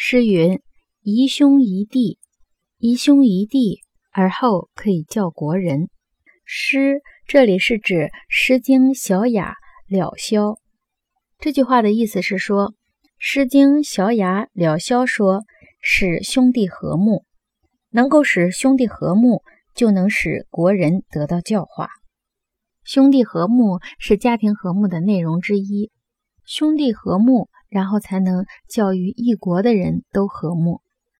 诗云：“宜兄宜弟，宜兄宜弟，而后可以教国人。”诗这里是指《诗经·小雅·了萧》。这句话的意思是说，《诗经·小雅·了萧》说，使兄弟和睦，能够使兄弟和睦，就能使国人得到教化。兄弟和睦是家庭和睦的内容之一，兄弟和睦。然后才能教育一国的人都和睦。